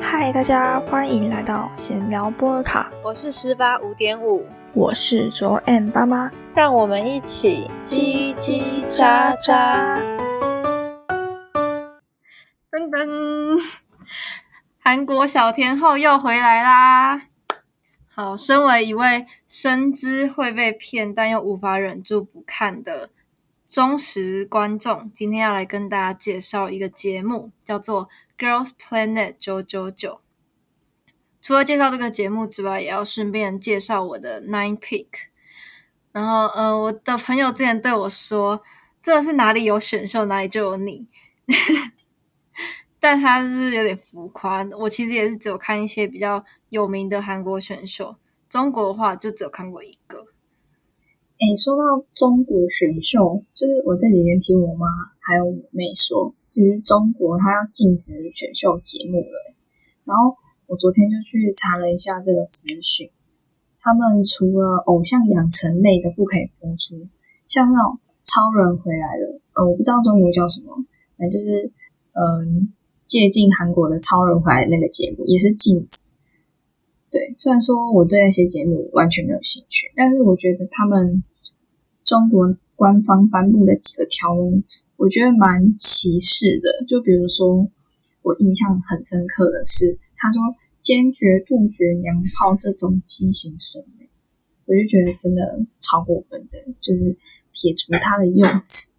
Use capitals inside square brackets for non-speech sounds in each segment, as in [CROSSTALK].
嗨，大家欢迎来到闲聊波尔卡，我是十八五点五，我是卓 M 爸妈，让我们一起叽叽喳喳。噔噔，韩国小天后又回来啦！好，身为一位深知会被骗但又无法忍住不看的忠实观众，今天要来跟大家介绍一个节目，叫做《Girls Planet 九九九》。除了介绍这个节目之外，也要顺便介绍我的 Nine Pick。然后，呃，我的朋友之前对我说：“这是哪里有选秀，哪里就有你。[LAUGHS] ”但他就是有点浮夸。我其实也是只有看一些比较有名的韩国选秀，中国的话就只有看过一个。哎，说到中国选秀，就是我这几天听我妈还有我妹说，就是中国它要禁止选秀节目了。然后我昨天就去查了一下这个资讯，他们除了偶像养成类的不可以播出，像那种超人回来了，呃，我不知道中国叫什么，反正就是嗯，借鉴韩国的超人回来那个节目也是禁止。对，虽然说我对那些节目完全没有兴趣，但是我觉得他们中国官方颁布的几个条文，我觉得蛮歧视的。就比如说，我印象很深刻的是，他说坚决杜绝娘炮这种畸形审美，我就觉得真的超过分的。就是撇除他的用词，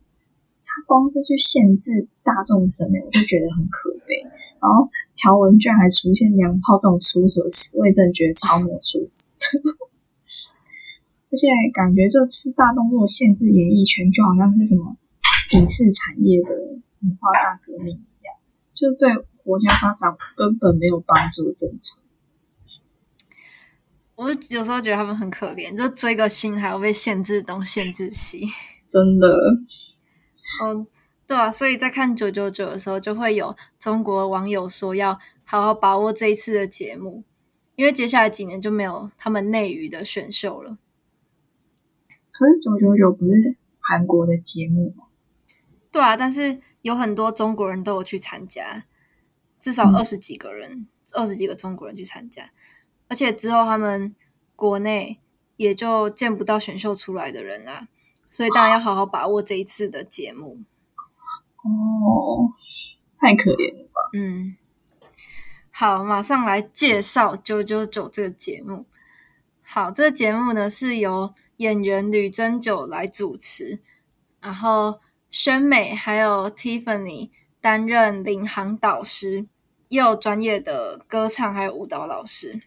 他光是去限制大众审美，我就觉得很可悲。然后。条文居然还出现“娘炮”这种粗俗词，我也真的觉得超没有素质。[LAUGHS] 而且感觉这次大动作限制演艺圈，就好像是什么影视产业的文化大革命一样，就对国家发展根本没有帮助的政策。我有时候觉得他们很可怜，就追个星还要被限制东限制西，[LAUGHS] 真的。嗯。对啊，所以在看九九九的时候，就会有中国网友说要好好把握这一次的节目，因为接下来几年就没有他们内娱的选秀了。可是九九九不是韩国的节目吗？对啊，但是有很多中国人都有去参加，至少二十几个人，二十几个中国人去参加，而且之后他们国内也就见不到选秀出来的人啦，所以当然要好好把握这一次的节目。哦，太可怜了吧！嗯，好，马上来介绍《九九九》这个节目。好，这个节目呢是由演员吕珍九来主持，然后宣美还有 Tiffany 担任领航导师，也有专业的歌唱还有舞蹈老师。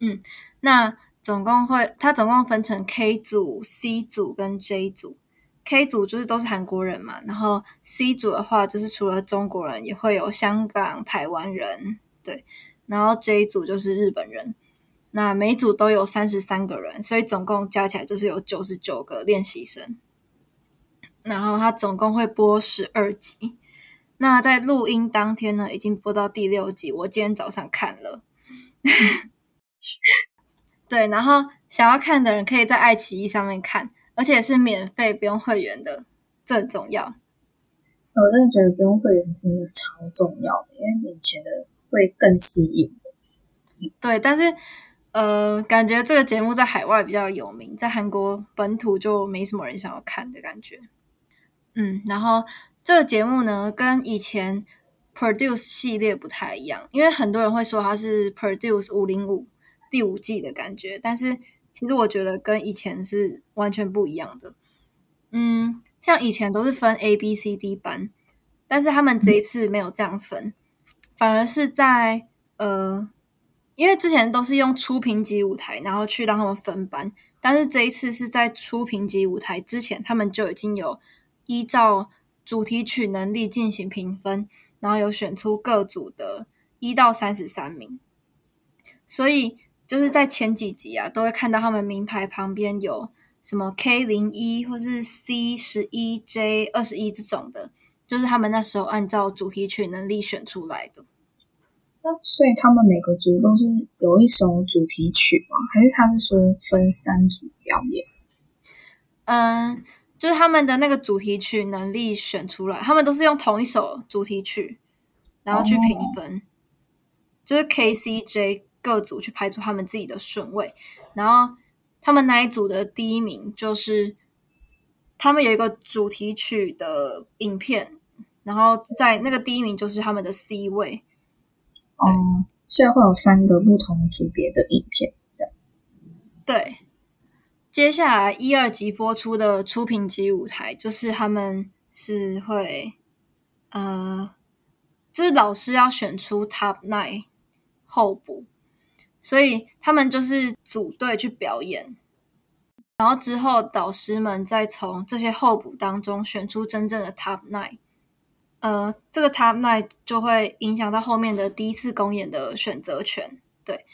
嗯，那总共会，它总共分成 K 组、C 组跟 J 组。K 组就是都是韩国人嘛，然后 C 组的话就是除了中国人，也会有香港、台湾人，对，然后 J 组就是日本人。那每组都有三十三个人，所以总共加起来就是有九十九个练习生。然后它总共会播十二集。那在录音当天呢，已经播到第六集，我今天早上看了。[LAUGHS] 对，然后想要看的人可以在爱奇艺上面看。而且是免费，不用会员的，这很重要。我真的觉得不用会员真的超重要的，因为眼前的会更吸引。对，但是呃，感觉这个节目在海外比较有名，在韩国本土就没什么人想要看的感觉。嗯，然后这个节目呢，跟以前 Produce 系列不太一样，因为很多人会说它是 Produce 五零五第五季的感觉，但是。其实我觉得跟以前是完全不一样的。嗯，像以前都是分 A、B、C、D 班，但是他们这一次没有这样分，反而是在呃，因为之前都是用初评级舞台，然后去让他们分班，但是这一次是在初评级舞台之前，他们就已经有依照主题曲能力进行评分，然后有选出各组的一到三十三名，所以。就是在前几集啊，都会看到他们名牌旁边有什么 K 零一或是 C 十一 J 二十一这种的，就是他们那时候按照主题曲能力选出来的。那所以他们每个组都是有一首主题曲吗？还是他是说分三组表演？嗯，就是他们的那个主题曲能力选出来，他们都是用同一首主题曲，然后去评分，就是 K、C、J 各组去排出他们自己的顺位，然后他们那一组的第一名就是他们有一个主题曲的影片，然后在那个第一名就是他们的 C 位。哦，所以会有三个不同组别的影片，这样。对，接下来一二集播出的出品级舞台，就是他们是会，呃，就是老师要选出 Top Nine 候补，所以他们就是组队去表演，然后之后导师们再从这些候补当中选出真正的 Top Nine。呃，这个 Top Nine 就会影响到后面的第一次公演的选择权。对，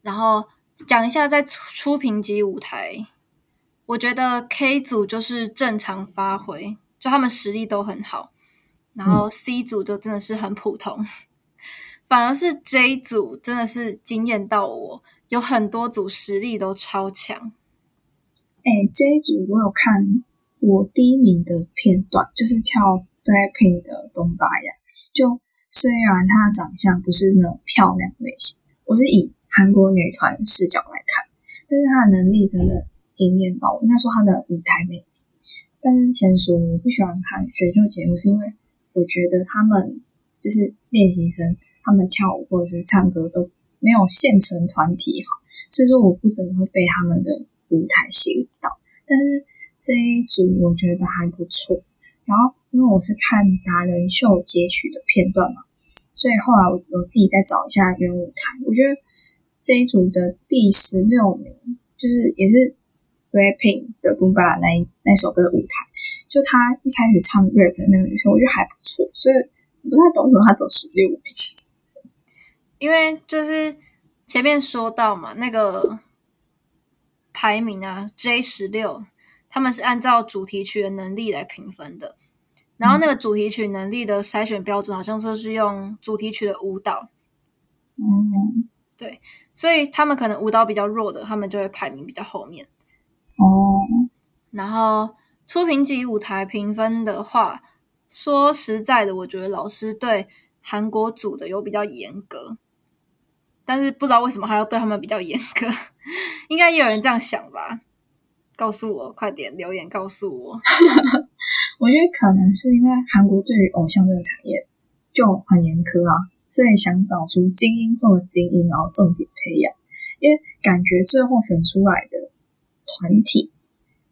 然后讲一下在初评级舞台，我觉得 K 组就是正常发挥，就他们实力都很好，然后 C 组就真的是很普通，[LAUGHS] 反而是 J 组真的是惊艳到我，有很多组实力都超强。哎，J 组我有看我第一名的片段，就是跳。Blackpink 的东巴呀，就虽然她的长相不是那种漂亮类型，我是以韩国女团视角来看，但是她的能力真的惊艳到我。应该说他的舞台魅力。但是先说我不喜欢看选秀节目，是因为我觉得他们就是练习生，他们跳舞或者是唱歌都没有现成团体好，所以说我不怎么会被他们的舞台吸引到。但是这一组我觉得还不错，然后。因为我是看达人秀截取的片段嘛，所以后来我我自己再找一下原舞台。我觉得这一组的第十六名，就是也是 Blackpink 的 Boom Ba 那一那首歌的舞台，就他一开始唱 rap 的那个女生，我觉得还不错。所以不太懂什么他走十六名，因为就是前面说到嘛，那个排名啊，J 十六，他们是按照主题曲的能力来评分的。然后那个主题曲能力的筛选标准，好像说是用主题曲的舞蹈。嗯，对，所以他们可能舞蹈比较弱的，他们就会排名比较后面。哦，然后出评级舞台评分的话，说实在的，我觉得老师对韩国组的有比较严格，但是不知道为什么还要对他们比较严格，[LAUGHS] 应该也有人这样想吧？告诉我，快点留言告诉我。[LAUGHS] 我觉得可能是因为韩国对于偶像这个产业就很严苛啊，所以想找出精英中的精英，然后重点培养。因为感觉最后选出来的团体，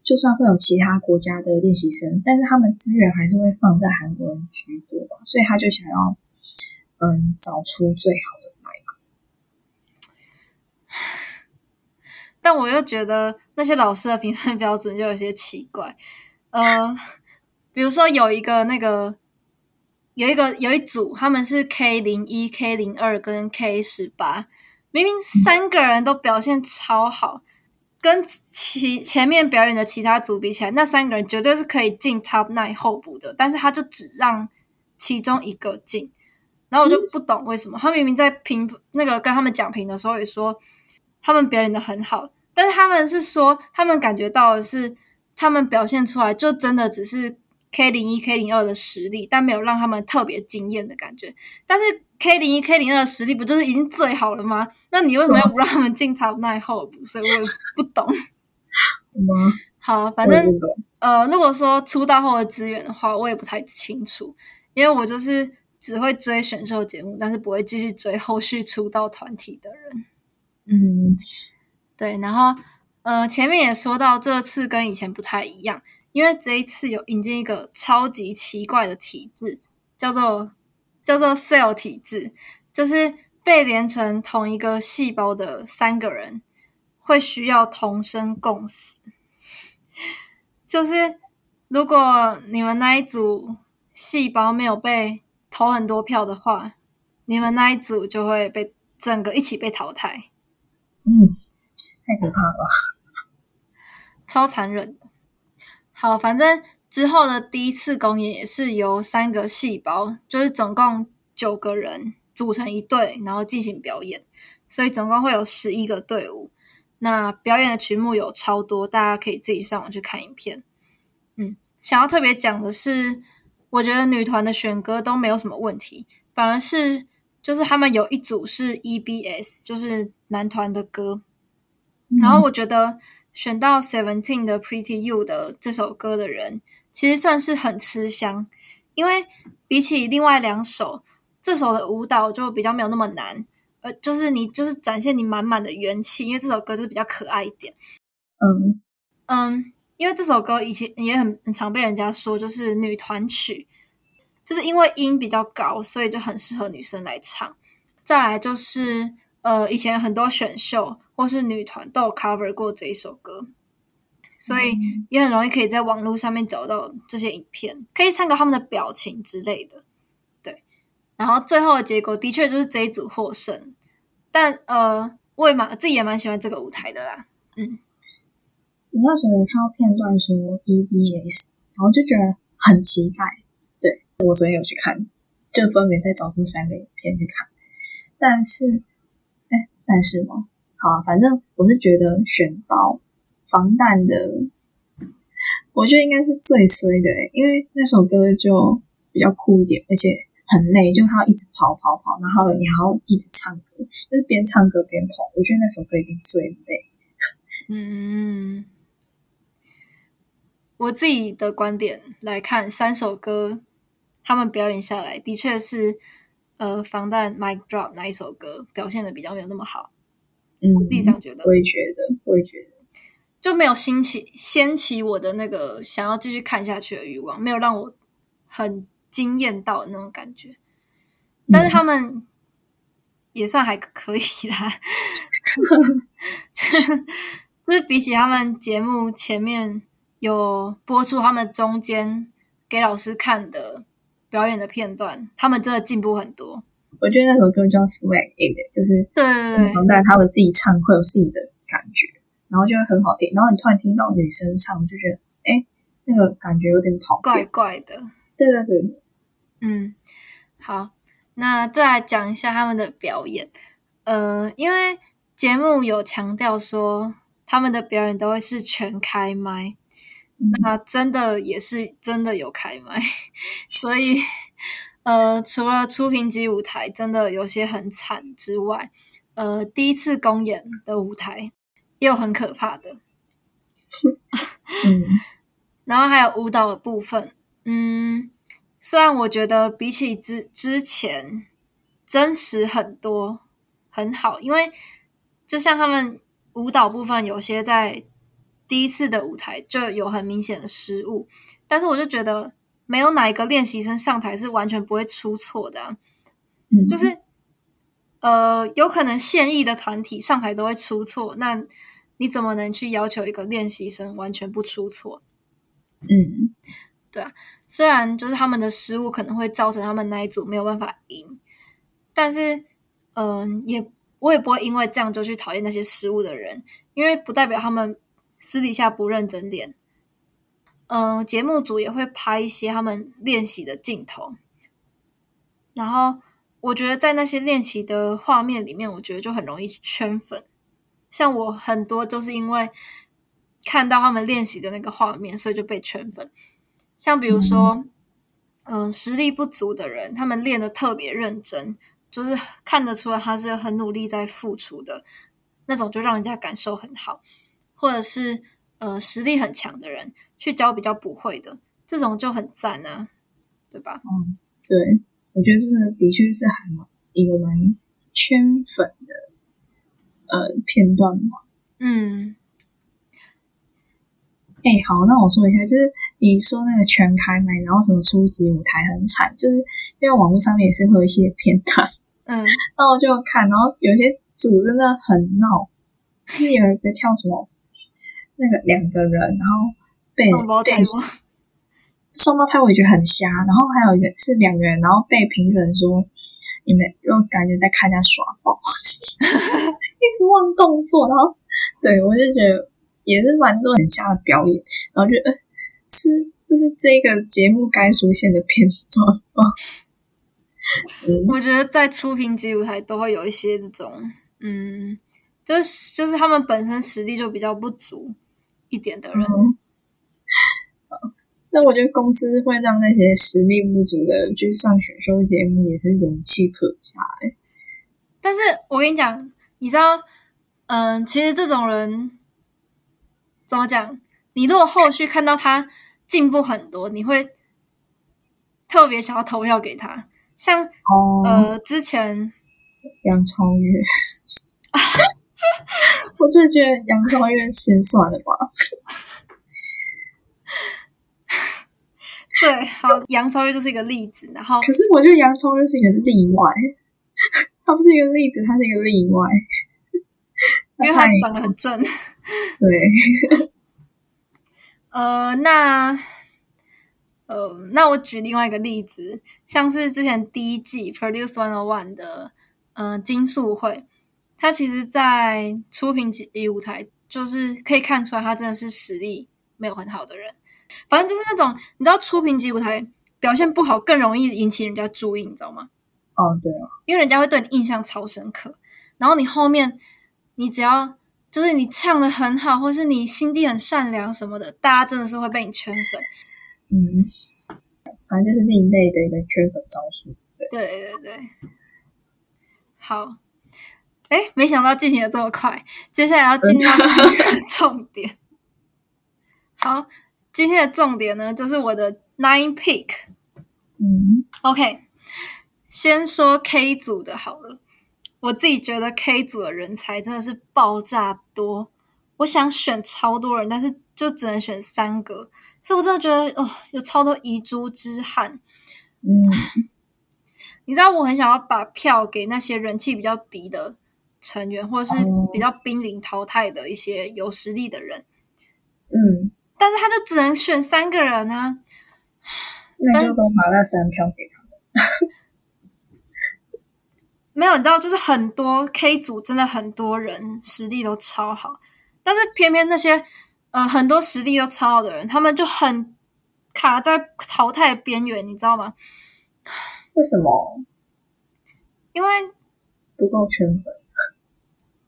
就算会有其他国家的练习生，但是他们资源还是会放在韩国人居多吧，所以他就想要嗯找出最好的那一个。[SIGHS] 但我又觉得那些老师的评分标准就有些奇怪，呃。比如说有一个那个有一个有一组，他们是 K 零一、K 零二跟 K 十八，明明三个人都表现超好，跟其前面表演的其他组比起来，那三个人绝对是可以进 Top Nine 候补的，但是他就只让其中一个进，然后我就不懂为什么，他明明在评那个跟他们讲评的时候也说他们表演的很好，但是他们是说他们感觉到的是他们表现出来就真的只是。K 零一、K 零二的实力，但没有让他们特别惊艳的感觉。但是 K 零一、K 零二的实力不就是已经最好了吗？那你为什么要不让他们进 Top Nine 候补？所以我也不懂。[LAUGHS] [LAUGHS] 好，反正呃，如果说出道后的资源的话，我也不太清楚，因为我就是只会追选秀节目，但是不会继续追后续出道团体的人。嗯，对。然后呃，前面也说到，这次跟以前不太一样。因为这一次有引进一个超级奇怪的体制，叫做叫做 cell 体质，就是被连成同一个细胞的三个人会需要同生共死。就是如果你们那一组细胞没有被投很多票的话，你们那一组就会被整个一起被淘汰。嗯，太可怕了，超残忍。好，反正之后的第一次公演也是由三个细胞，就是总共九个人组成一队，然后进行表演，所以总共会有十一个队伍。那表演的曲目有超多，大家可以自己上网去看影片。嗯，想要特别讲的是，我觉得女团的选歌都没有什么问题，反反而是就是他们有一组是 EBS，就是男团的歌，然后我觉得选到 Seventeen 的 Pretty You 的这首歌的人，其实算是很吃香，因为比起另外两首，这首的舞蹈就比较没有那么难，呃，就是你就是展现你满满的元气，因为这首歌就是比较可爱一点。嗯嗯，因为这首歌以前也很很常被人家说就是女团曲，就是因为音比较高，所以就很适合女生来唱。再来就是呃，以前很多选秀或是女团都有 cover 过这一首歌，所以也很容易可以在网络上面找到这些影片，可以参考他们的表情之类的。对，然后最后的结果的确就是这一组获胜，但呃，我也蛮自己也蛮喜欢这个舞台的啦。嗯，我那时候有看到片段说 EBS，然后就觉得很期待。对我昨天有去看，就分别再找出三个影片去看。但是，哎，但是吗？好，反正我是觉得选到防弹的，我觉得应该是最衰的，因为那首歌就比较酷一点，而且很累，就他要一直跑跑跑，然后你还要一直唱歌，就是边唱歌边跑，我觉得那首歌一定最累。嗯，我自己的观点来看，三首歌他们表演下来，的确是呃防弹 Mic Drop 那一首歌表现的比较没有那么好。嗯，我自己这样觉得，我也觉得，我也觉得，就没有兴起掀起我的那个想要继续看下去的欲望，没有让我很惊艳到那种感觉。但是他们也算还可以啦，[LAUGHS] 就是比起他们节目前面有播出他们中间给老师看的表演的片段，他们真的进步很多。我觉得那首歌叫 Swag In，就是对对对，防弹他们自己唱会有自己的感觉，然后就会很好听。然后你突然听到女生唱，就觉得哎，那个感觉有点跑怪怪的。对对对，嗯，好，那再来讲一下他们的表演。呃，因为节目有强调说他们的表演都会是全开麦，那真的也是真的有开麦，[LAUGHS] 所以。呃，除了初评级舞台真的有些很惨之外，呃，第一次公演的舞台也有很可怕的。[LAUGHS] 嗯，[LAUGHS] 然后还有舞蹈的部分，嗯，虽然我觉得比起之之前真实很多，很好，因为就像他们舞蹈部分有些在第一次的舞台就有很明显的失误，但是我就觉得。没有哪一个练习生上台是完全不会出错的，嗯，就是呃，有可能现役的团体上台都会出错，那你怎么能去要求一个练习生完全不出错？嗯，对啊，虽然就是他们的失误可能会造成他们那一组没有办法赢，但是嗯，也我也不会因为这样就去讨厌那些失误的人，因为不代表他们私底下不认真练。嗯，节目组也会拍一些他们练习的镜头，然后我觉得在那些练习的画面里面，我觉得就很容易圈粉。像我很多就是因为看到他们练习的那个画面，所以就被圈粉。像比如说，嗯，实力不足的人，他们练的特别认真，就是看得出来他是很努力在付出的那种，就让人家感受很好，或者是。呃，实力很强的人去教比较不会的，这种就很赞啊，对吧？嗯，对，我觉得这个的确是还蛮一个蛮圈粉的呃片段嘛。嗯，哎，好，那我说一下，就是你说那个全开麦，然后什么初级舞台很惨，就是因为网络上面也是会有一些片段，嗯，[LAUGHS] 然后我就看，然后有些组真的很闹，就是有一个跳什么。那个两个人，然后被被双胞胎，我也觉得很瞎。然后还有一个是两个人，然后被评审说你们又感觉在看人家耍宝，[LAUGHS] 一直忘动作。然后对我就觉得也是蛮多很瞎的表演。然后就呃，是这是这个节目该出现的片段吗？我觉得在初评级舞台都会有一些这种，嗯，就是就是他们本身实力就比较不足。一点的人，那我觉得公司会让那些实力不足的人去上选秀节目，也是勇气可嘉哎。但是我跟你讲，你知道，嗯，其实这种人怎么讲？你如果后续看到他进步很多，你会特别想要投票给他。像哦，呃，之前杨超越 [LAUGHS] [LAUGHS] 我真的觉得杨超越先算了吧。[LAUGHS] 对，好，杨超越就是一个例子。然后，可是我觉得杨超越是一个例外，他不是一个例子，他是一个例外，因为他长得很正。对，呃，那呃，那我举另外一个例子，像是之前第一季《Produce One o One》的呃金素慧，她其实，在初评级舞台，就是可以看出来，她真的是实力没有很好的人。反正就是那种你知道，初评级舞台表现不好，更容易引起人家注意，你知道吗？哦，对啊，因为人家会对你印象超深刻。然后你后面，你只要就是你唱的很好，或是你心地很善良什么的，大家真的是会被你圈粉。嗯，反正就是另类的一个圈粉招数。对对对，好。哎，没想到进行的这么快，接下来要进到 [LAUGHS] 重点。好。今天的重点呢，就是我的 nine pick。嗯，OK，先说 K 组的好了。我自己觉得 K 组的人才真的是爆炸多，我想选超多人，但是就只能选三个，所以我真的觉得哦，有超多遗珠之憾。嗯，你知道我很想要把票给那些人气比较低的成员，或者是比较濒临淘汰的一些有实力的人。嗯。但是他就只能选三个人啊，那就都把那三票给他们。[LAUGHS] 没有，你知道，就是很多 K 组真的很多人实力都超好，但是偏偏那些呃很多实力都超好的人，他们就很卡在淘汰边缘，你知道吗？为什么？因为不够圈粉。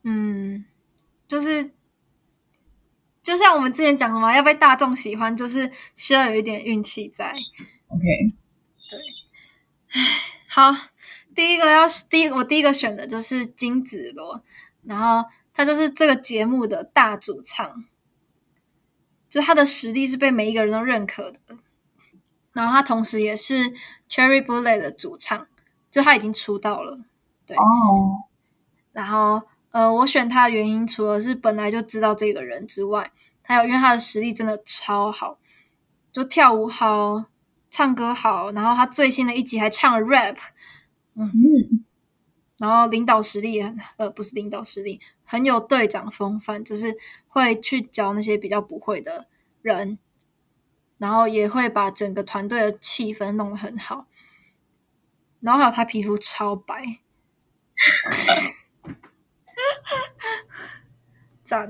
嗯，就是。就像我们之前讲的嘛，要被大众喜欢，就是需要有一点运气在。OK，对，好，第一个要第一我第一个选的就是金子罗，然后他就是这个节目的大主唱，就他的实力是被每一个人都认可的。然后他同时也是 Cherry Bullet 的主唱，就他已经出道了。对哦，然后。呃，我选他的原因，除了是本来就知道这个人之外，还有因为他的实力真的超好，就跳舞好，唱歌好，然后他最新的一集还唱了 rap，嗯，然后领导实力也很，呃，不是领导实力，很有队长风范，就是会去教那些比较不会的人，然后也会把整个团队的气氛弄得很好，然后还有他皮肤超白。[LAUGHS] [LAUGHS] 赞，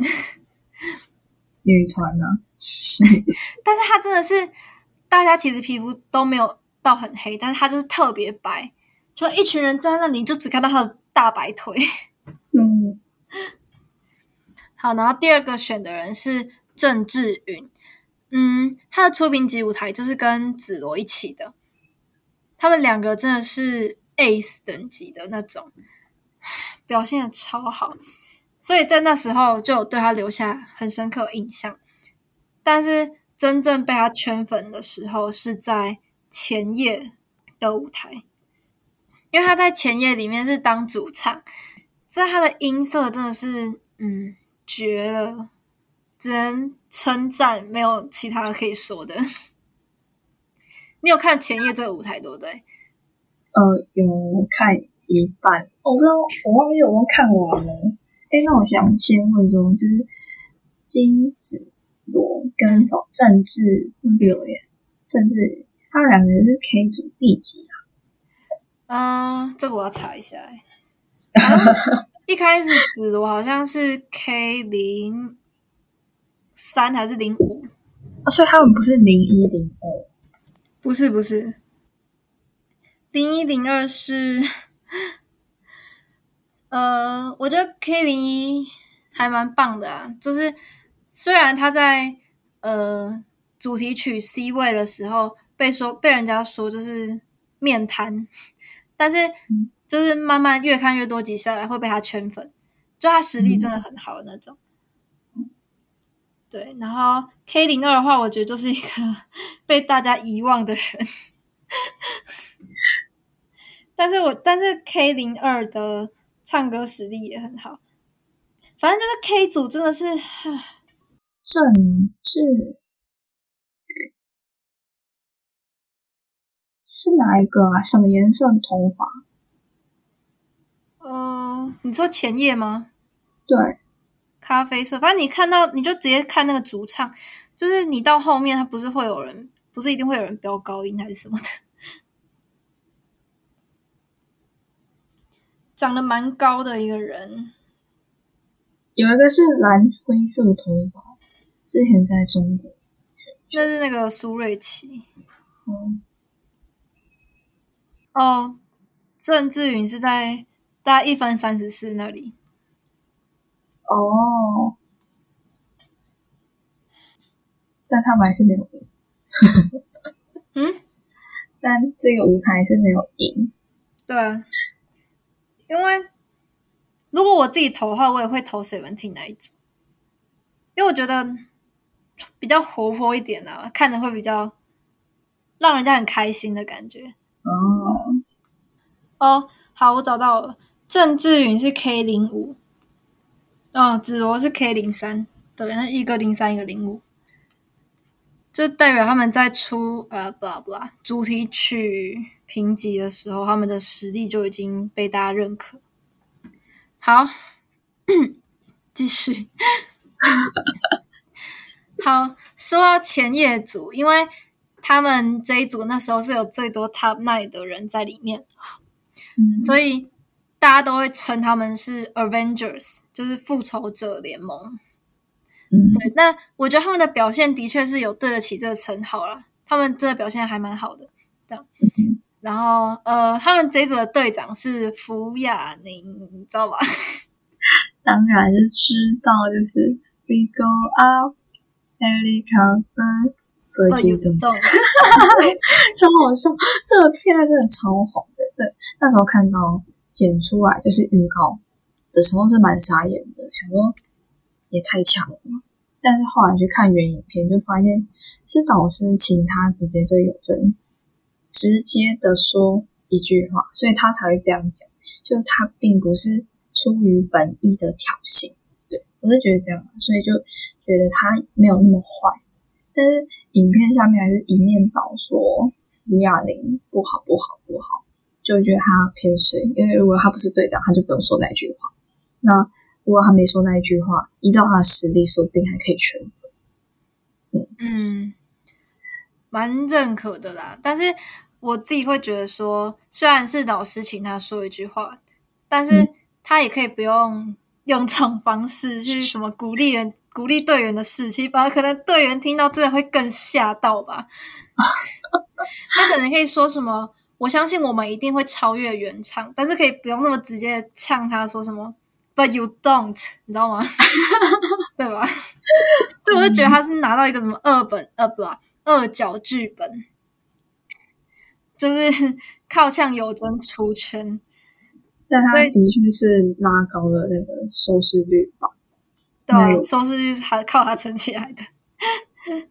女团呢？[LAUGHS] 但是她真的是，大家其实皮肤都没有到很黑，但是她就是特别白，就一群人在那里，就只看到她的大白腿。嗯，[LAUGHS] 好，然后第二个选的人是郑志云，嗯，他的出品级舞台就是跟紫罗一起的，他们两个真的是 ace 等级的那种。[LAUGHS] 表现的超好，所以在那时候就对他留下很深刻印象。但是真正被他圈粉的时候是在前夜的舞台，因为他在前夜里面是当主唱，在他的音色真的是嗯绝了，只能称赞，没有其他可以说的。你有看前夜这个舞台对不对？呃，有看。一半，我不知道，我忘记有没有看完了。哎，那我想先问说，就是金子罗跟什么政治，不是有点政治，他们两个人是 K 组第几啊？嗯，这个我要查一下。[LAUGHS] 一开始子罗好像是 K 零三还是零五？哦，所以他们不是零一零二？不是，不是，零一零二是。呃，我觉得 K 零一还蛮棒的啊，就是虽然他在呃主题曲 C 位的时候，被说被人家说就是面瘫，[LAUGHS] 但是就是慢慢越看越多集下来，会被他圈粉，就他实力真的很好的那种。对，然后 K 零二的话，我觉得就是一个 [LAUGHS] 被大家遗忘的人。[LAUGHS] 但是我但是 K 零二的唱歌实力也很好，反正就是 K 组真的是政治是哪一个啊？什么颜色的头发？嗯，你说前夜吗？对，咖啡色。反正你看到你就直接看那个主唱，就是你到后面他不是会有人，不是一定会有人飙高音还是什么的。长得蛮高的一个人，有一个是蓝灰色头发，之前在中国，那是那个苏瑞奇。嗯，哦，郑志云是在大概一分三十四那里。哦，但他们还是没有赢。嗯，[LAUGHS] 但这个舞台是没有赢。对啊。因为如果我自己投的话，我也会投 Seventeen 那一组，因为我觉得比较活泼一点啊，看着会比较让人家很开心的感觉。哦。哦，好，我找到了，郑志云是 K 零五，哦，子罗是 K 零三，对，那一个零三，一个零五，就代表他们在出呃，blah blah 主题曲。评级的时候，他们的实力就已经被大家认可。好，继续。好，说到前夜组，因为他们这一组那时候是有最多 Top Nine 的人在里面，所以大家都会称他们是 Avengers，就是复仇者联盟。对，那我觉得他们的表现的确是有对得起这个称号了。他们这个表现还蛮好的，这样。然后，呃，他们这一组的队长是福雅宁，你知道吧？[LAUGHS] 当然是知道，就是 We Go Up, Helicopter, But You Don't，超好笑，这个片段真的超红的。对，那时候看到剪出来就是预告的时候是蛮傻眼的，想说也太强了。但是后来去看原影片，就发现是导师请他直接对有真。直接的说一句话，所以他才会这样讲。就他并不是出于本意的挑衅，对我是觉得这样，所以就觉得他没有那么坏。但是影片下面还是一面倒说福亚林不好不好不好，就觉得他偏水。因为如果他不是队长，他就不用说那句话。那如果他没说那一句话，依照他的实力，说不定还可以全粉。嗯，蛮认可的啦，但是。我自己会觉得说，虽然是老师请他说一句话，但是他也可以不用用这种方式去什么鼓励人、鼓励队员的士气，反而可能队员听到真的会更吓到吧。[LAUGHS] 他可能可以说什么：“我相信我们一定会超越原唱。”但是可以不用那么直接呛他说什么 “But you don't”，你知道吗？[LAUGHS] 对吧？[LAUGHS] 所以我就觉得他是拿到一个什么二本呃不二角剧本。就是 [LAUGHS] 靠呛有真出圈，但他的确是拉高了那个收视率吧？对，收视率是还靠他撑起来的。[LAUGHS]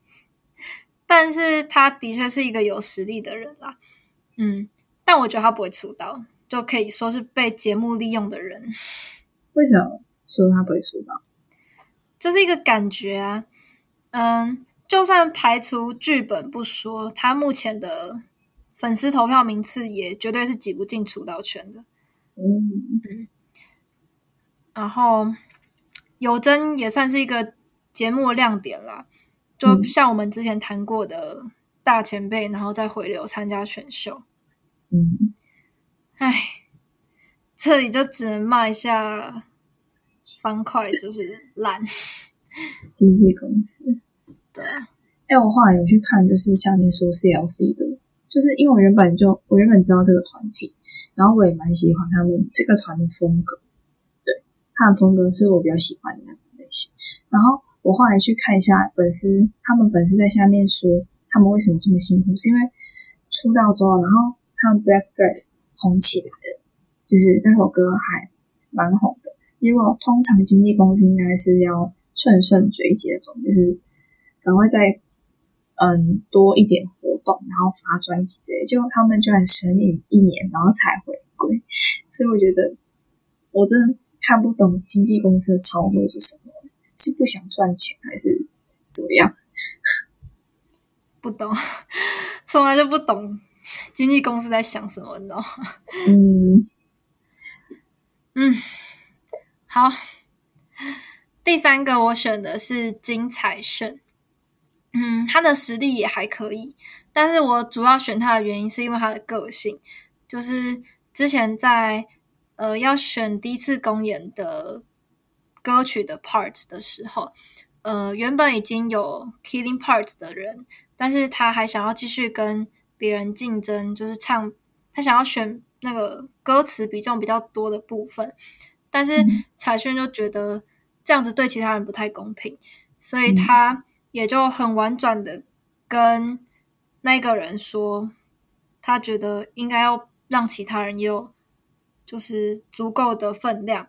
但是他的确是一个有实力的人啦，嗯，但我觉得他不会出道，就可以说是被节目利用的人。为什么说他不会出道？就是一个感觉啊，嗯，就算排除剧本不说，他目前的。粉丝投票名次也绝对是挤不进出道圈的，嗯嗯。然后有真也算是一个节目亮点啦，就像我们之前谈过的大前辈，然后再回流参加选秀，嗯。唉，这里就只能骂一下方块，就是烂 [LAUGHS] 经纪公司。对，哎，我后来有去看，就是下面说 CLC 的。就是因为我原本就我原本知道这个团体，然后我也蛮喜欢他们这个团的风格，对，他的风格是我比较喜欢的那种类型。然后我后来去看一下粉丝，他们粉丝在下面说他们为什么这么辛苦，是因为出道之后，然后他们 Black Dress 红起来了，就是那首歌还蛮红的。结果通常经纪公司应该是要乘胜追击那种，就是赶快再嗯多一点动，然后发专辑之类。结果他们居然神隐一年，然后才回归。所以我觉得我真的看不懂经纪公司的操作是什么，是不想赚钱还是怎么样？[LAUGHS] 不懂，从来就不懂经纪公司在想什么，你知道吗？[LAUGHS] 嗯嗯，好，第三个我选的是金彩炫，嗯，他的实力也还可以，但是我主要选他的原因是因为他的个性，就是之前在呃要选第一次公演的歌曲的 part 的时候，呃，原本已经有 killing part 的人，但是他还想要继续跟别人竞争，就是唱，他想要选那个歌词比重比较多的部分。但是彩炫就觉得这样子对其他人不太公平，所以他也就很婉转的跟那个人说，他觉得应该要让其他人也有就是足够的分量。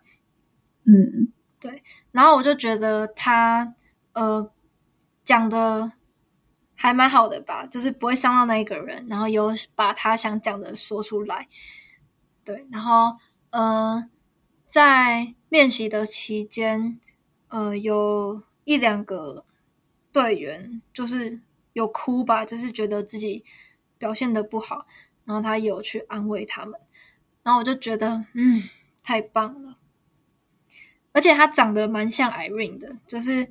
嗯对然后我就觉得他呃讲的还蛮好的吧，就是不会伤到那一个人，然后有把他想讲的说出来。对，然后呃。在练习的期间，呃，有一两个队员就是有哭吧，就是觉得自己表现的不好，然后他有去安慰他们，然后我就觉得，嗯，太棒了，而且他长得蛮像 Irene 的，就是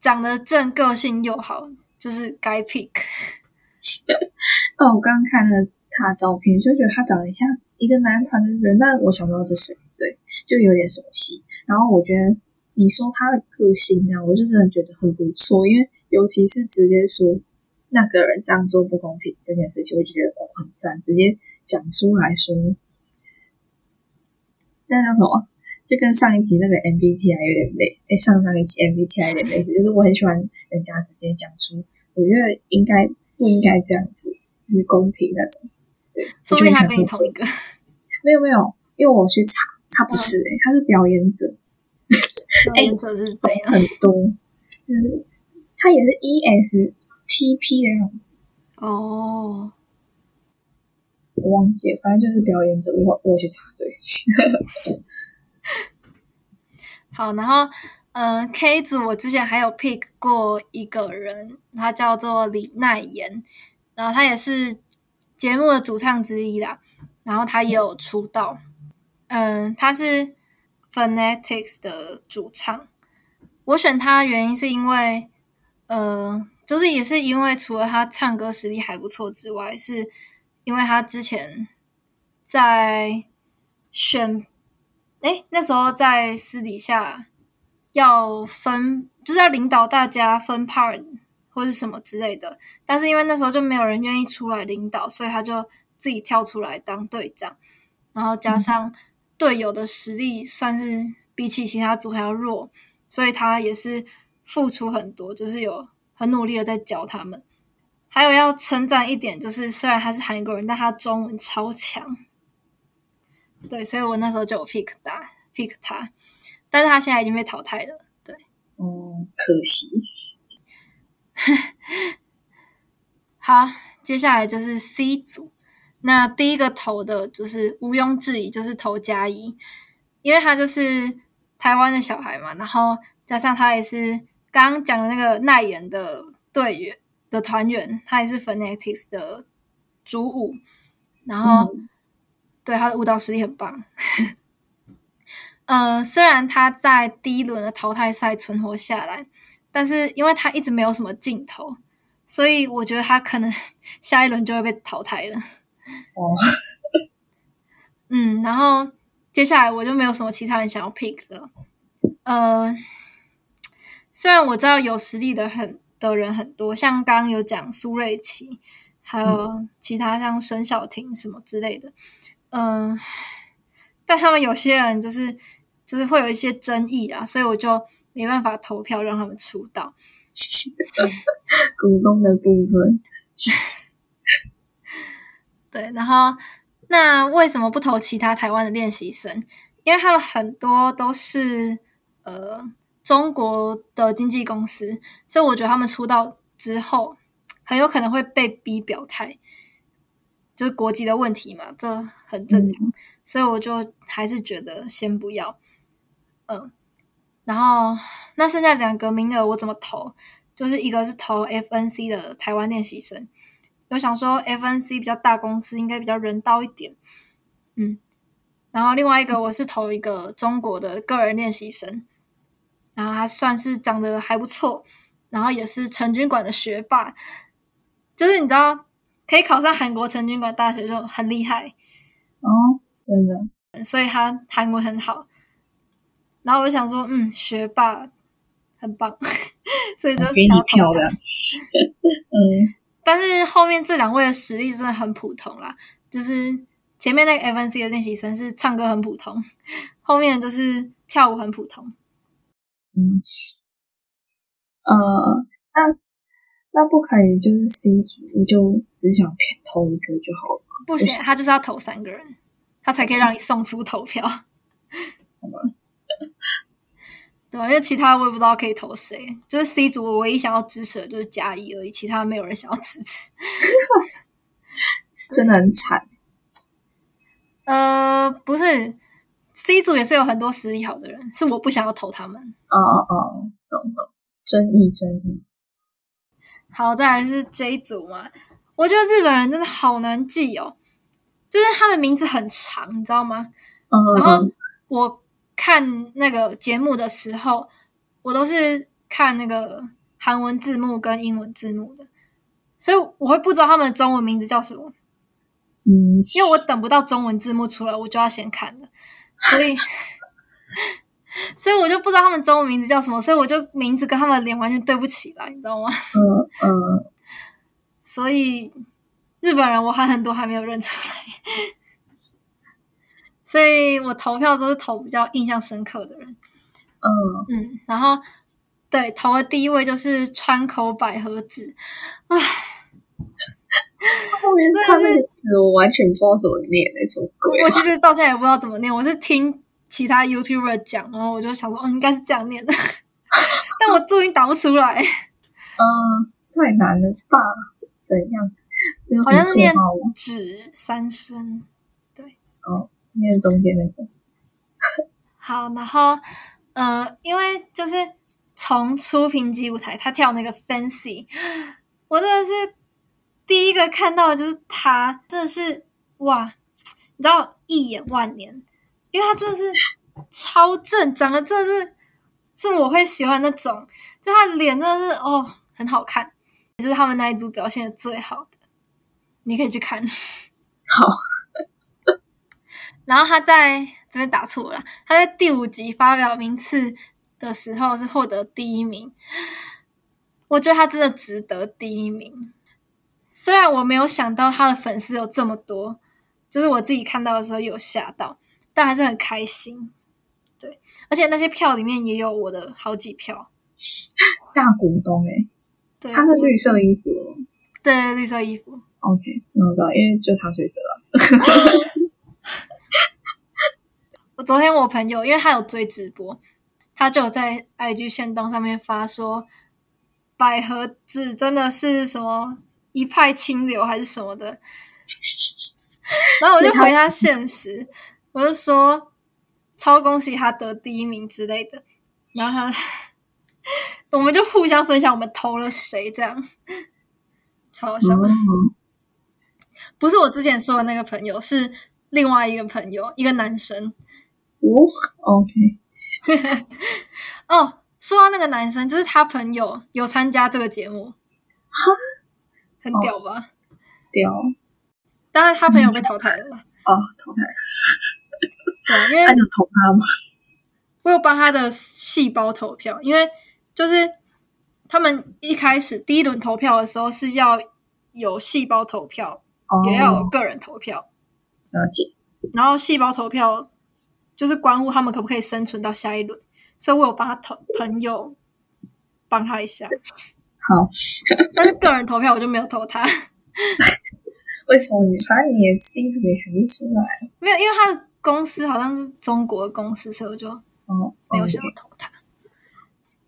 长得正，个性又好，就是该 pick。[LAUGHS] 哦，我刚刚看了他照片，就觉得他长得像一个男团的人，但我想不到是谁。对，就有点熟悉。然后我觉得你说他的个性啊，我就真的觉得很不错。因为尤其是直接说那个人这样做不公平这件事情，我就觉得哦很赞，直接讲出来说。那叫什么？就跟上一集那个 MBTI 有点类，哎，上上一集 MBTI 有点类似，就是我很喜欢人家直接讲出，我觉得应该不应该这样子，就是公平那种。对，说不定他跟你同一个。[LAUGHS] 没有没有，因为我去查。他不是诶，他是表演者。[LAUGHS] 表演者是怎样？[LAUGHS] 很多，就是他也是 ESTP 的样子。哦，我忘记，反正就是表演者。我我去查对。[LAUGHS] 好，然后呃，K 组我之前还有 pick 过一个人，他叫做李奈妍，然后他也是节目的主唱之一啦，然后他也有出道。嗯，他是 Fanatics 的主唱。我选他原因是因为，呃，就是也是因为除了他唱歌实力还不错之外，是因为他之前在选，哎，那时候在私底下要分，就是要领导大家分 part 或是什么之类的。但是因为那时候就没有人愿意出来领导，所以他就自己跳出来当队长，然后加上。队友的实力算是比起其他组还要弱，所以他也是付出很多，就是有很努力的在教他们。还有要称赞一点，就是虽然他是韩国人，但他中文超强。对，所以我那时候就有 pick 他，pick 他，但是他现在已经被淘汰了。对，哦，可惜。好，接下来就是 C 组。那第一个投的就是毋庸置疑，就是投嘉怡，因为他就是台湾的小孩嘛，然后加上他也是刚刚讲的那个奈言的队员的团员，他也是 Fanatics 的主舞，然后对他的舞蹈实力很棒。[LAUGHS] 呃，虽然他在第一轮的淘汰赛存活下来，但是因为他一直没有什么镜头，所以我觉得他可能下一轮就会被淘汰了。[LAUGHS] 哦，嗯，然后接下来我就没有什么其他人想要 pick 的。呃，虽然我知道有实力的很的人很多，像刚刚有讲苏瑞琪，还有其他像沈小婷什么之类的，嗯，[SIGHS] 但他们有些人就是就是会有一些争议啊，所以我就没办法投票让他们出道。[LAUGHS] 股东的部分，[LAUGHS] 对，然后那为什么不投其他台湾的练习生？因为他们很多都是呃中国的经纪公司，所以我觉得他们出道之后很有可能会被逼表态，就是国籍的问题嘛，这很正常。所以我就还是觉得先不要，嗯。然后那剩下两个名额我怎么投？就是一个是投 FNC 的台湾练习生，我想说 FNC 比较大公司，应该比较人道一点，嗯。然后另外一个我是投一个中国的个人练习生，然后他算是长得还不错，然后也是成军馆的学霸，就是你知道可以考上韩国成军馆大学就很厉害哦，真的，所以他韩文很好。然后我就想说，嗯，学霸很棒，[LAUGHS] 所以就给你票的，[LAUGHS] 嗯。但是后面这两位的实力真的很普通啦，就是前面那个 FNC 的练习生是唱歌很普通，后面就是跳舞很普通。嗯，呃，那那不可以，就是 C 组，我就只想投一个就好了。不行，他就是要投三个人，他才可以让你送出投票。[LAUGHS] 对吧？因为其他我也不知道可以投谁，就是 C 组，我唯一想要支持的就是嘉义而已，其他没有人想要支持，[LAUGHS] 真的很惨。呃，不是，C 组也是有很多实力好的人，是我不想要投他们。哦哦，懂懂，争议争议。好，再来是 J 组嘛，我觉得日本人真的好难记哦，就是他们名字很长，你知道吗？嗯，然后我。看那个节目的时候，我都是看那个韩文字幕跟英文字幕的，所以我会不知道他们的中文名字叫什么。嗯，因为我等不到中文字幕出来，我就要先看了，所以，所以我就不知道他们中文名字叫什么，所以我就名字跟他们的脸完全对不起来，你知道吗？嗯嗯，所以日本人我还很多还没有认出来。所以我投票都是投比较印象深刻的人，嗯嗯，然后对投的第一位就是川口百合子，唉，后面他那个词我完全不知道怎么念那首歌，我其实到现在也不知道怎么念，我是听其他 YouTuber 讲，然后我就想说，哦，应该是这样念的，[LAUGHS] 但我注音打不出来，嗯，太难了吧？怎样？好像是念指三声，对，哦。念中间那个 [LAUGHS] 好，然后呃，因为就是从初评级舞台，他跳那个 Fancy，我真的是第一个看到的就是他，真的是哇，你知道一眼万年，因为他真的是超正，长得真的是是我会喜欢那种，就他脸真的是哦很好看，也是他们那一组表现的最好的，你可以去看，好。然后他在这边打错了，他在第五集发表名次的时候是获得第一名，我觉得他真的值得第一名。虽然我没有想到他的粉丝有这么多，就是我自己看到的时候有吓到，但还是很开心。对，而且那些票里面也有我的好几票，大股东哎，对，他是绿色衣服，对，绿色衣服。OK，那我知道，因为就他睡着了。[LAUGHS] 昨天我朋友，因为他有追直播，他就在 IG 线动上面发说，百合子真的是什么一派清流还是什么的，[LAUGHS] 然后我就回他现实，我就说超恭喜他得第一名之类的，然后他我们就互相分享我们投了谁，这样超好笑。[LAUGHS] 不是我之前说的那个朋友，是另外一个朋友，一个男生。哦，OK，[LAUGHS] 哦，说到那个男生，就是他朋友有参加这个节目，哈，很屌吧？屌，但是他朋友被淘汰了。哦，淘汰。[LAUGHS] 对，因为那就投他吗？我有帮他的细胞投票，因为就是他们一开始第一轮投票的时候是要有细胞投票，也要有个人投票。了解。然后细胞投票。就是关乎他们可不可以生存到下一轮，所以我有帮他投朋友帮他一下，好，[LAUGHS] 但是个人投票我就没有投他，[LAUGHS] 为什么你反正你也是第一组也选不出来没有，因为他的公司好像是中国的公司，所以我就哦？没有想要投他。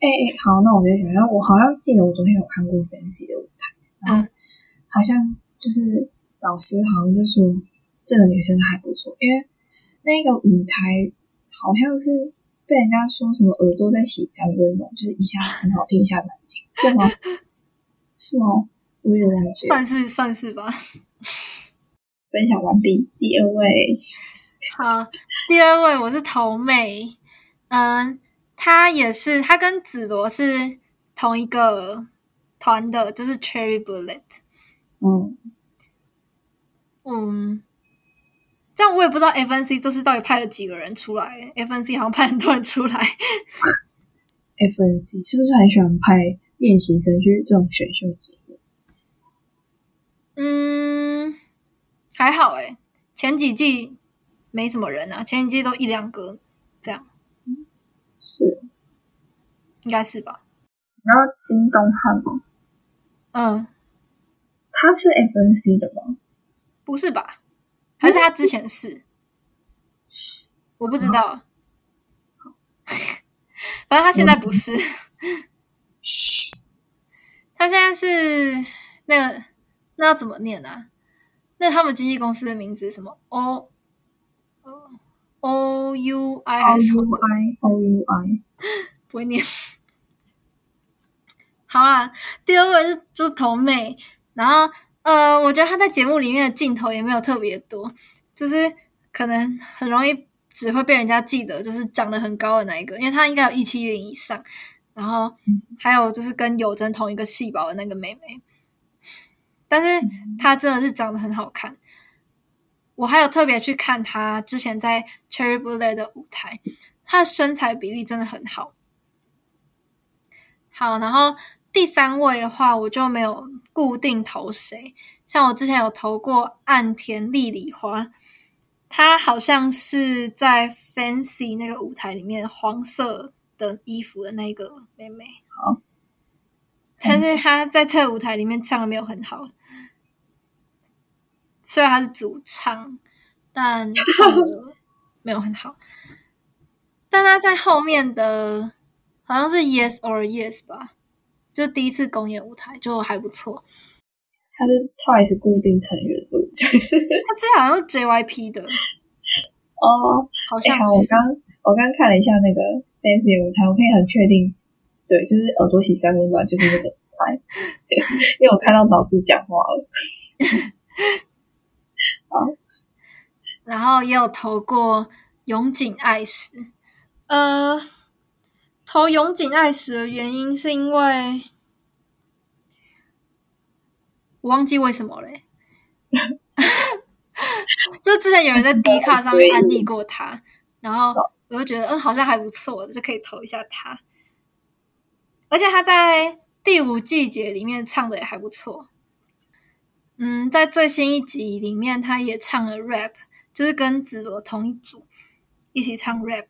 哎、哎，好，那我再想想，我好像记得我昨天有看过 Fancy 的舞台，然后嗯好像就是老师好像就说这个女生还不错，因为那个舞台好像是被人家说什么耳朵在洗三温暖，就是一下很好听，一下难听，对吗？是吗？我有点忘记了。算是算是吧。分享完毕，第二位，[LAUGHS] 好，第二位我是头妹，嗯，她也是，她跟紫罗是同一个团的，就是 Cherry Bullet。嗯，嗯，这样我也不知道 FNC 这次到底派了几个人出来，FNC 好像派很多人出来。FNC 是不是很喜欢派练习生去这种选秀节目？嗯，还好诶，前几季没什么人啊，前几季都一两个这样，是，应该是吧？然后金东汉吗？嗯，他是 FNC 的吗？不是吧？还是他之前是？我不知道。反正他现在不是，他现在是那个那要怎么念啊？那他们经纪公司的名字什么？O O U I 还 O？I O U I，不会念。好啦，第二位是就是头妹，然后呃，我觉得她在节目里面的镜头也没有特别多，就是可能很容易只会被人家记得就是长得很高的那一个，因为她应该有一七零以上，然后还有就是跟有真同一个细胞的那个妹妹，但是她真的是长得很好看。我还有特别去看她之前在 Cherry Bullet 的舞台，她的身材比例真的很好。好，然后第三位的话，我就没有固定投谁。像我之前有投过岸田莉里花，她好像是在 Fancy 那个舞台里面黄色的衣服的那个妹妹。好，但是她在这个舞台里面唱的没有很好，虽然她是主唱，但唱的没有很好。但她在后面的好像是 Yes or Yes 吧，就第一次公演舞台就还不错。他是 Twice 固定成员是不是？他之前好像是 JYP 的，[LAUGHS] 哦，哎、好像好，我是。刚我刚看了一下那个 Fancy 的舞台，我可以很确定，对，就是耳朵洗三温暖，就是那个舞台，因为我看到老师讲话了。然后也有投过永井爱实，呃，投永井爱实的原因是因为我忘记为什么嘞。[LAUGHS] 就之前有人在 D 卡上面安利过他，然后我就觉得嗯好像还不错，就可以投一下他。而且他在第五季节里面唱的也还不错。嗯，在最新一集里面，他也唱了 rap，就是跟紫罗同一组一起唱 rap。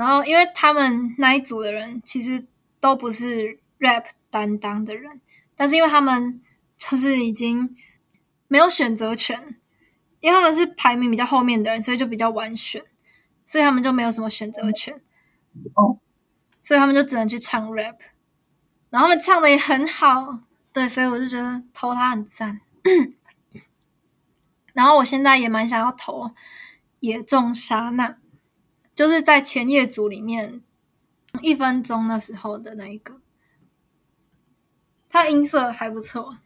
然后，因为他们那一组的人其实都不是 rap 担当的人，但是因为他们就是已经没有选择权，因为他们是排名比较后面的人，所以就比较晚选，所以他们就没有什么选择权。哦，所以他们就只能去唱 rap，然后他们唱的也很好，对，所以我就觉得投他很赞。[COUGHS] 然后我现在也蛮想要投野种沙娜，就是在前夜组里面一分钟那时候的那一个，他音色还不错。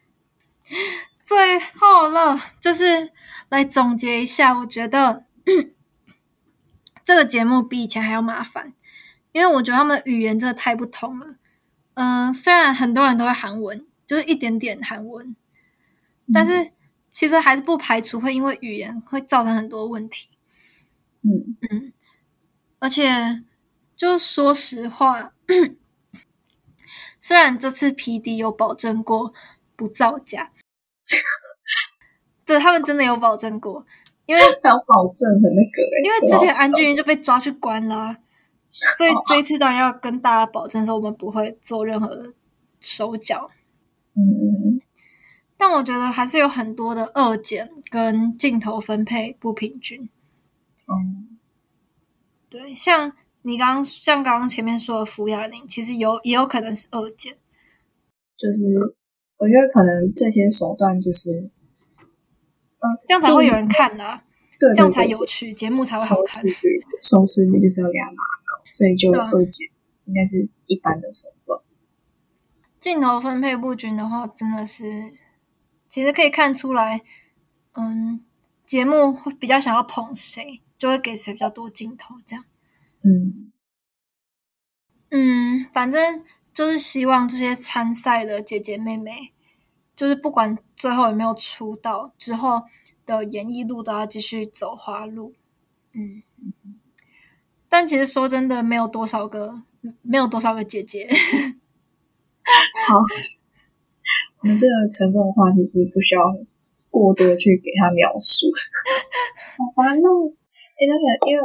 最后了，就是来总结一下，我觉得这个节目比以前还要麻烦，因为我觉得他们语言真的太不同了。嗯、虽然很多人都会韩文，就是一点点韩文，但是其实还是不排除会因为语言会造成很多问题。嗯嗯，而且，就说实话，[COUGHS] 虽然这次 P D 有保证过不造假，对他们真的有保证过，因为还有保证的那个、欸，因为之前安俊英就被抓去关啦、所以这一次当然要跟大家保证说，我们不会做任何的手脚。嗯嗯嗯，但我觉得还是有很多的二剪跟镜头分配不平均。哦，对，像你刚刚像刚刚前面说的福雅宁，其实有也有可能是二剪。就是我觉得可能这些手段就是，嗯，这样才会有人看啦、啊，对，对这样才有趣，节目才会好看收视。率，收视率就是要给他拉高，所以就二姐应该是一般的手段。镜头分配不均的话，真的是其实可以看出来，嗯，节目会比较想要捧谁，就会给谁比较多镜头，这样。嗯，嗯，反正就是希望这些参赛的姐姐妹妹，就是不管最后有没有出道，之后的演艺路都要继续走花路。嗯，但其实说真的，没有多少个，没有多少个姐姐。好，我们这个沉重的话题就是不需要过多去给他描述，[LAUGHS] 好烦哦。哎、那个因为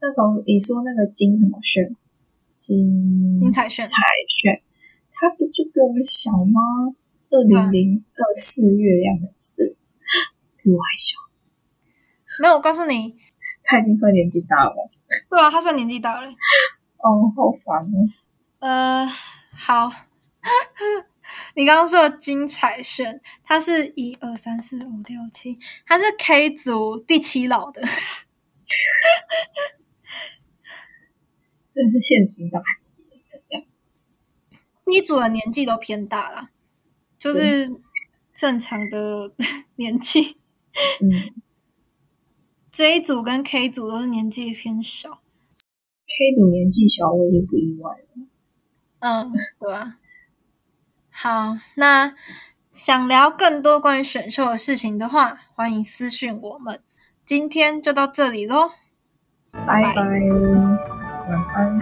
那时候你说那个金什么炫，金金彩炫彩炫，他不就比我们小吗？二啊零零二四月的样子，比我还小。没有，我告诉你，[LAUGHS] 他已经算年纪大了。[LAUGHS] 对啊，他算年纪大了。哦，好烦哦。呃，好，[LAUGHS] 你刚刚说的金彩炫，他是一二三四五六七，他是 K 组第七老的。[LAUGHS] 真的是现实打击，怎样？一组的年纪都偏大了，就是正常的 [LAUGHS] 年纪。嗯这一组跟 K 组都是年纪偏小。，K 组年纪小，我已经不意外了。嗯，对啊。好，那想聊更多关于选秀的事情的话，欢迎私讯我们。今天就到这里喽。拜拜，晚安。